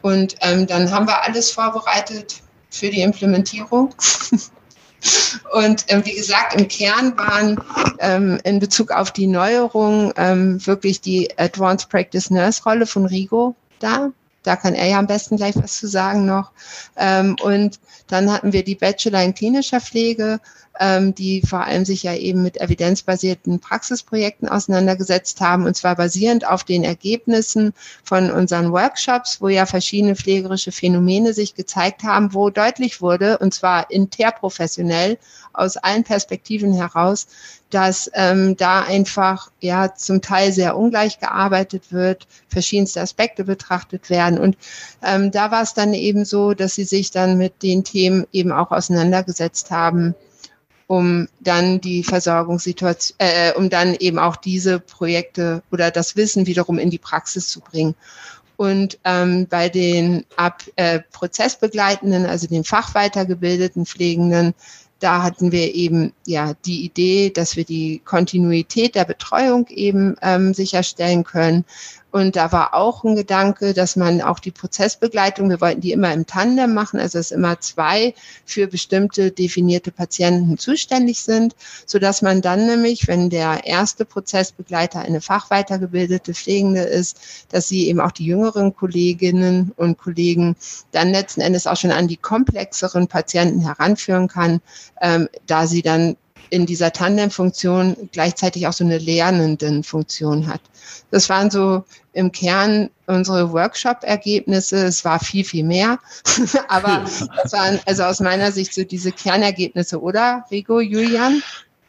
Speaker 3: Und ähm, dann haben wir alles vorbereitet für die Implementierung. Und ähm, wie gesagt, im Kern waren ähm, in Bezug auf die Neuerung ähm, wirklich die Advanced Practice Nurse Rolle von Rigo da, Da kann er ja am besten gleich was zu sagen noch. Ähm, und dann hatten wir die Bachelor in klinischer Pflege, ähm, die vor allem sich ja eben mit evidenzbasierten Praxisprojekten auseinandergesetzt haben, und zwar basierend auf den Ergebnissen von unseren Workshops, wo ja verschiedene pflegerische Phänomene sich gezeigt haben, wo deutlich wurde, und zwar interprofessionell aus allen Perspektiven heraus, dass ähm, da einfach ja zum Teil sehr ungleich gearbeitet wird, verschiedenste Aspekte betrachtet werden. Und ähm, da war es dann eben so, dass sie sich dann mit den Themen eben auch auseinandergesetzt haben, um dann die Versorgungssituation, äh, um dann eben auch diese Projekte oder das Wissen wiederum in die Praxis zu bringen. Und ähm, bei den ab, äh, Prozessbegleitenden, also den fachweitergebildeten Pflegenden, da hatten wir eben ja die Idee, dass wir die Kontinuität der Betreuung eben ähm, sicherstellen können und da war auch ein Gedanke, dass man auch die Prozessbegleitung, wir wollten die immer im Tandem machen, also dass immer zwei für bestimmte definierte Patienten zuständig sind, so dass man dann nämlich, wenn der erste Prozessbegleiter eine fachweitergebildete Pflegende ist, dass sie eben auch die jüngeren Kolleginnen und Kollegen dann letzten Endes auch schon an die komplexeren Patienten heranführen kann, ähm, da sie dann in dieser Tandem-Funktion gleichzeitig auch so eine lernenden Funktion hat. Das waren so im Kern unsere Workshop-Ergebnisse. Es war viel, viel mehr. Aber das waren also aus meiner Sicht so diese Kernergebnisse, oder, Rigo, Julian?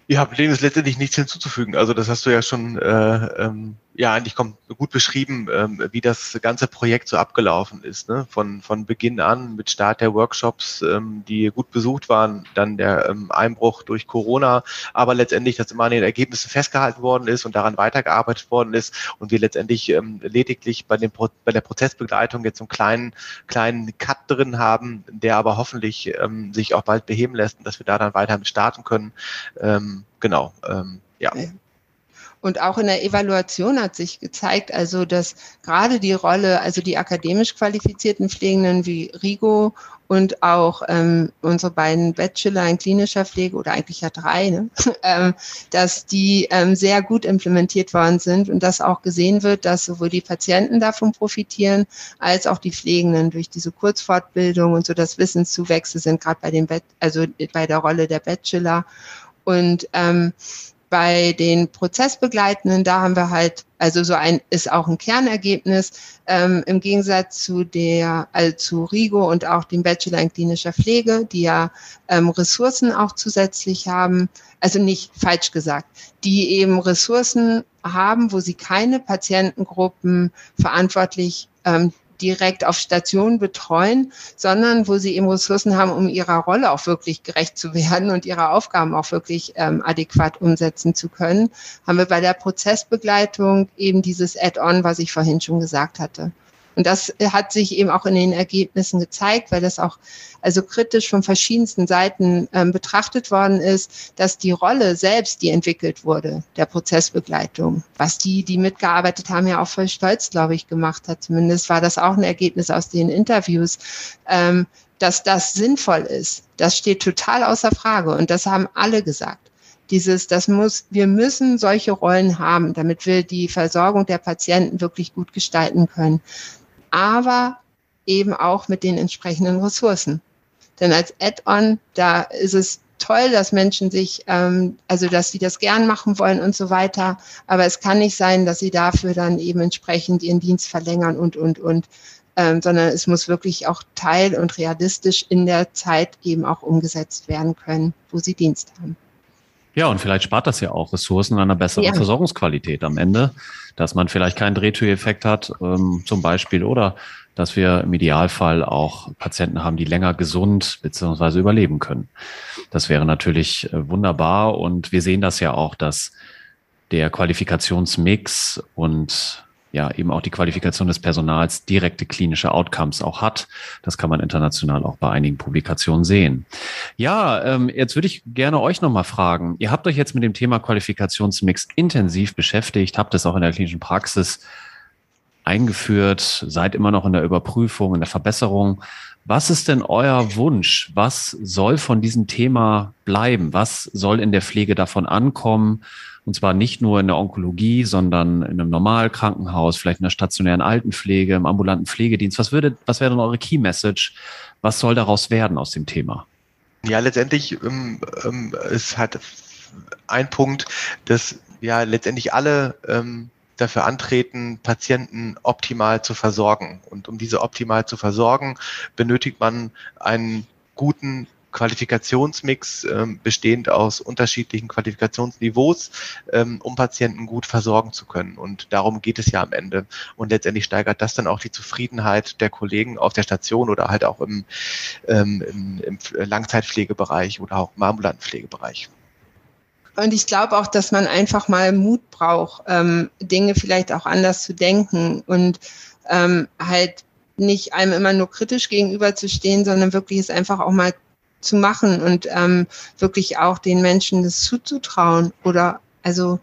Speaker 4: Ja, dem ist letztendlich nichts hinzuzufügen. Also das hast du ja schon äh, ähm, ja eigentlich kommt, gut beschrieben, ähm, wie das ganze Projekt so abgelaufen ist. Ne? Von, von Beginn an mit Start der Workshops, ähm, die gut besucht waren, dann der ähm, Einbruch durch Corona, aber letztendlich, dass immer an den Ergebnissen festgehalten worden ist und daran weitergearbeitet worden ist und wir letztendlich ähm, lediglich bei, dem Pro bei der Prozessbegleitung jetzt so einen kleinen, kleinen Cut drin haben, der aber hoffentlich ähm, sich auch bald beheben lässt und dass wir da dann weiter starten können. Ähm, genau, ähm, ja.
Speaker 3: Und auch in der Evaluation hat sich gezeigt, also dass gerade die Rolle, also die akademisch qualifizierten Pflegenden wie Rigo und auch ähm, unsere beiden Bachelor in klinischer Pflege oder eigentlich ja drei, ne? ähm, dass die ähm, sehr gut implementiert worden sind und dass auch gesehen wird, dass sowohl die Patienten davon profitieren als auch die Pflegenden durch diese Kurzfortbildung und so das Wissenszuwächse sind gerade bei den, also bei der Rolle der Bachelor und ähm, bei den Prozessbegleitenden, da haben wir halt, also so ein, ist auch ein Kernergebnis, ähm, im Gegensatz zu der, also zu Rigo und auch dem Bachelor in klinischer Pflege, die ja ähm, Ressourcen auch zusätzlich haben, also nicht falsch gesagt, die eben Ressourcen haben, wo sie keine Patientengruppen verantwortlich ähm, direkt auf Station betreuen, sondern wo sie eben Ressourcen haben, um ihrer Rolle auch wirklich gerecht zu werden und ihre Aufgaben auch wirklich ähm, adäquat umsetzen zu können, haben wir bei der Prozessbegleitung eben dieses Add-on, was ich vorhin schon gesagt hatte. Und das hat sich eben auch in den Ergebnissen gezeigt, weil das auch also kritisch von verschiedensten Seiten ähm, betrachtet worden ist, dass die Rolle selbst, die entwickelt wurde, der Prozessbegleitung, was die, die mitgearbeitet haben, ja auch voll stolz, glaube ich, gemacht hat. Zumindest war das auch ein Ergebnis aus den Interviews. Ähm, dass das sinnvoll ist, das steht total außer Frage. Und das haben alle gesagt dieses, das muss, wir müssen solche Rollen haben, damit wir die Versorgung der Patienten wirklich gut gestalten können aber eben auch mit den entsprechenden Ressourcen. Denn als Add-on, da ist es toll, dass Menschen sich, ähm, also dass sie das gern machen wollen und so weiter. Aber es kann nicht sein, dass sie dafür dann eben entsprechend ihren Dienst verlängern und, und, und. Ähm, sondern es muss wirklich auch teil- und realistisch in der Zeit eben auch umgesetzt werden können, wo sie Dienst haben.
Speaker 2: Ja, und vielleicht spart das ja auch Ressourcen an einer besseren ja. Versorgungsqualität am Ende, dass man vielleicht keinen Drehtüreffekt hat, ähm, zum Beispiel, oder dass wir im Idealfall auch Patienten haben, die länger gesund bzw. überleben können. Das wäre natürlich äh, wunderbar und wir sehen das ja auch, dass der Qualifikationsmix und ja eben auch die Qualifikation des Personals direkte klinische Outcomes auch hat. Das kann man international auch bei einigen Publikationen sehen. Ja, ähm, jetzt würde ich gerne euch nochmal fragen. Ihr habt euch jetzt mit dem Thema Qualifikationsmix intensiv beschäftigt, habt es auch in der klinischen Praxis eingeführt, seid immer noch in der Überprüfung, in der Verbesserung. Was ist denn euer Wunsch? Was soll von diesem Thema bleiben? Was soll in der Pflege davon ankommen? Und zwar nicht nur in der Onkologie, sondern in einem Normalkrankenhaus, vielleicht in der stationären Altenpflege, im ambulanten Pflegedienst. Was würde, was wäre denn eure Key Message? Was soll daraus werden aus dem Thema?
Speaker 4: Ja, letztendlich ähm, ähm, ist halt ein Punkt, dass ja letztendlich alle ähm, dafür antreten, Patienten optimal zu versorgen. Und um diese optimal zu versorgen, benötigt man einen guten Qualifikationsmix ähm, bestehend aus unterschiedlichen Qualifikationsniveaus, ähm, um Patienten gut versorgen zu können. Und darum geht es ja am Ende. Und letztendlich steigert das dann auch die Zufriedenheit der Kollegen auf der Station oder halt auch im, ähm, im, im Langzeitpflegebereich oder auch im ambulanten Pflegebereich.
Speaker 3: Und ich glaube auch, dass man einfach mal Mut braucht, ähm, Dinge vielleicht auch anders zu denken und ähm, halt nicht einem immer nur kritisch gegenüberzustehen, sondern wirklich es einfach auch mal zu machen und ähm, wirklich auch den Menschen das zuzutrauen oder also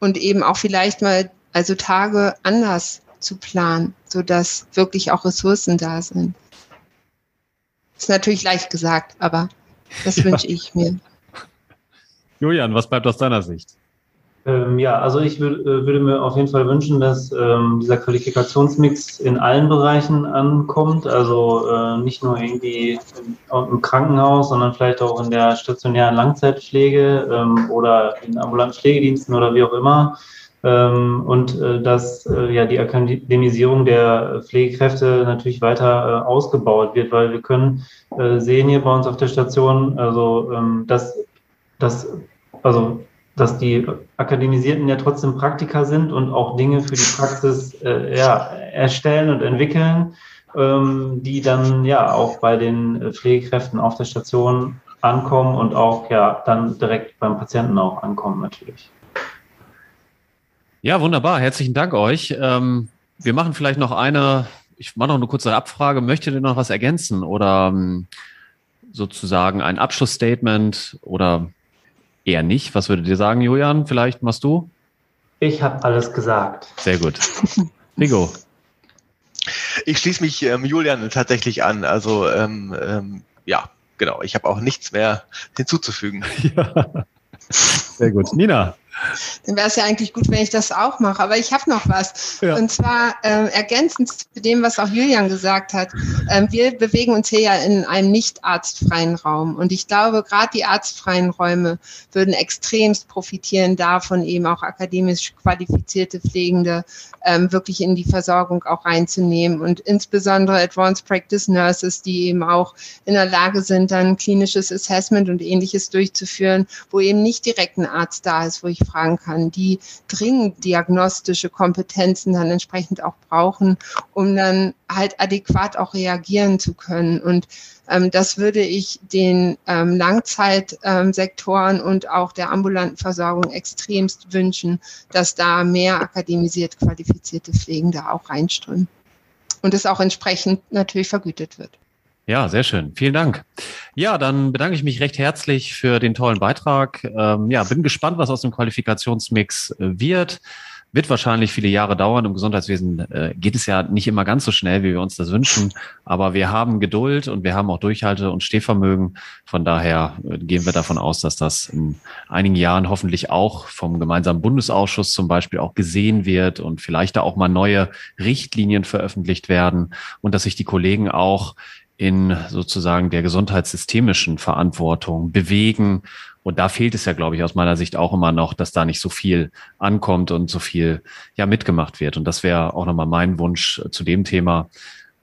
Speaker 3: und eben auch vielleicht mal also Tage anders zu planen, so dass wirklich auch Ressourcen da sind. Ist natürlich leicht gesagt, aber das ja. wünsche ich mir.
Speaker 2: Julian, was bleibt aus deiner Sicht?
Speaker 5: Ähm, ja, also ich würd, äh, würde mir auf jeden Fall wünschen, dass ähm, dieser Qualifikationsmix in allen Bereichen ankommt. Also äh, nicht nur irgendwie im, im, Krankenhaus, sondern vielleicht auch in der stationären Langzeitpflege ähm, oder in ambulanten Pflegediensten oder wie auch immer. Ähm, und äh, dass äh, ja die Akademisierung der Pflegekräfte natürlich weiter äh, ausgebaut wird, weil wir können äh, sehen hier bei uns auf der Station, also ähm, dass, dass also dass die Akademisierten ja trotzdem Praktiker sind und auch Dinge für die Praxis äh, ja, erstellen und entwickeln, ähm, die dann ja auch bei den Pflegekräften auf der Station ankommen und auch ja dann direkt beim Patienten auch ankommen natürlich.
Speaker 2: Ja, wunderbar. Herzlichen Dank euch. Ähm, wir machen vielleicht noch eine, ich mache noch eine kurze Abfrage. Möchtet ihr noch was ergänzen oder ähm, sozusagen ein Abschlussstatement oder Eher nicht. Was würdet ihr sagen, Julian? Vielleicht machst du?
Speaker 5: Ich habe alles gesagt.
Speaker 2: Sehr gut. Rigo.
Speaker 4: Ich schließe mich ähm, Julian tatsächlich an. Also ähm, ähm, ja, genau. Ich habe auch nichts mehr hinzuzufügen. Ja.
Speaker 2: Sehr gut. Nina.
Speaker 3: Dann wäre es ja eigentlich gut, wenn ich das auch mache. Aber ich habe noch was. Ja. Und zwar äh, ergänzend zu dem, was auch Julian gesagt hat. Äh, wir bewegen uns hier ja in einem nicht arztfreien Raum. Und ich glaube, gerade die arztfreien Räume würden extremst profitieren davon, eben auch akademisch qualifizierte Pflegende ähm, wirklich in die Versorgung auch reinzunehmen. Und insbesondere Advanced Practice Nurses, die eben auch in der Lage sind, dann klinisches Assessment und ähnliches durchzuführen, wo eben nicht direkt ein Arzt da ist, wo ich fragen kann, die dringend diagnostische Kompetenzen dann entsprechend auch brauchen, um dann halt adäquat auch reagieren zu können. Und ähm, das würde ich den ähm, Langzeitsektoren und auch der ambulanten Versorgung extremst wünschen, dass da mehr akademisiert qualifizierte Pflegende auch reinströmen. Und es auch entsprechend natürlich vergütet wird.
Speaker 2: Ja, sehr schön. Vielen Dank. Ja, dann bedanke ich mich recht herzlich für den tollen Beitrag. Ähm, ja, bin gespannt, was aus dem Qualifikationsmix äh, wird. Wird wahrscheinlich viele Jahre dauern. Im Gesundheitswesen äh, geht es ja nicht immer ganz so schnell, wie wir uns das wünschen. Aber wir haben Geduld und wir haben auch Durchhalte- und Stehvermögen. Von daher äh, gehen wir davon aus, dass das in einigen Jahren hoffentlich auch vom gemeinsamen Bundesausschuss zum Beispiel auch gesehen wird und vielleicht da auch mal neue Richtlinien veröffentlicht werden und dass sich die Kollegen auch in sozusagen der gesundheitssystemischen Verantwortung bewegen. Und da fehlt es ja, glaube ich, aus meiner Sicht auch immer noch, dass da nicht so viel ankommt und so viel ja mitgemacht wird. Und das wäre auch nochmal mein Wunsch zu dem Thema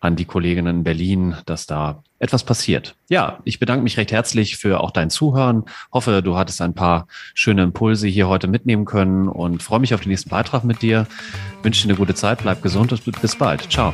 Speaker 2: an die Kolleginnen in Berlin, dass da etwas passiert. Ja, ich bedanke mich recht herzlich für auch dein Zuhören. Hoffe, du hattest ein paar schöne Impulse hier heute mitnehmen können und freue mich auf den nächsten Beitrag mit dir. Wünsche dir eine gute Zeit, bleib gesund und bis bald. Ciao.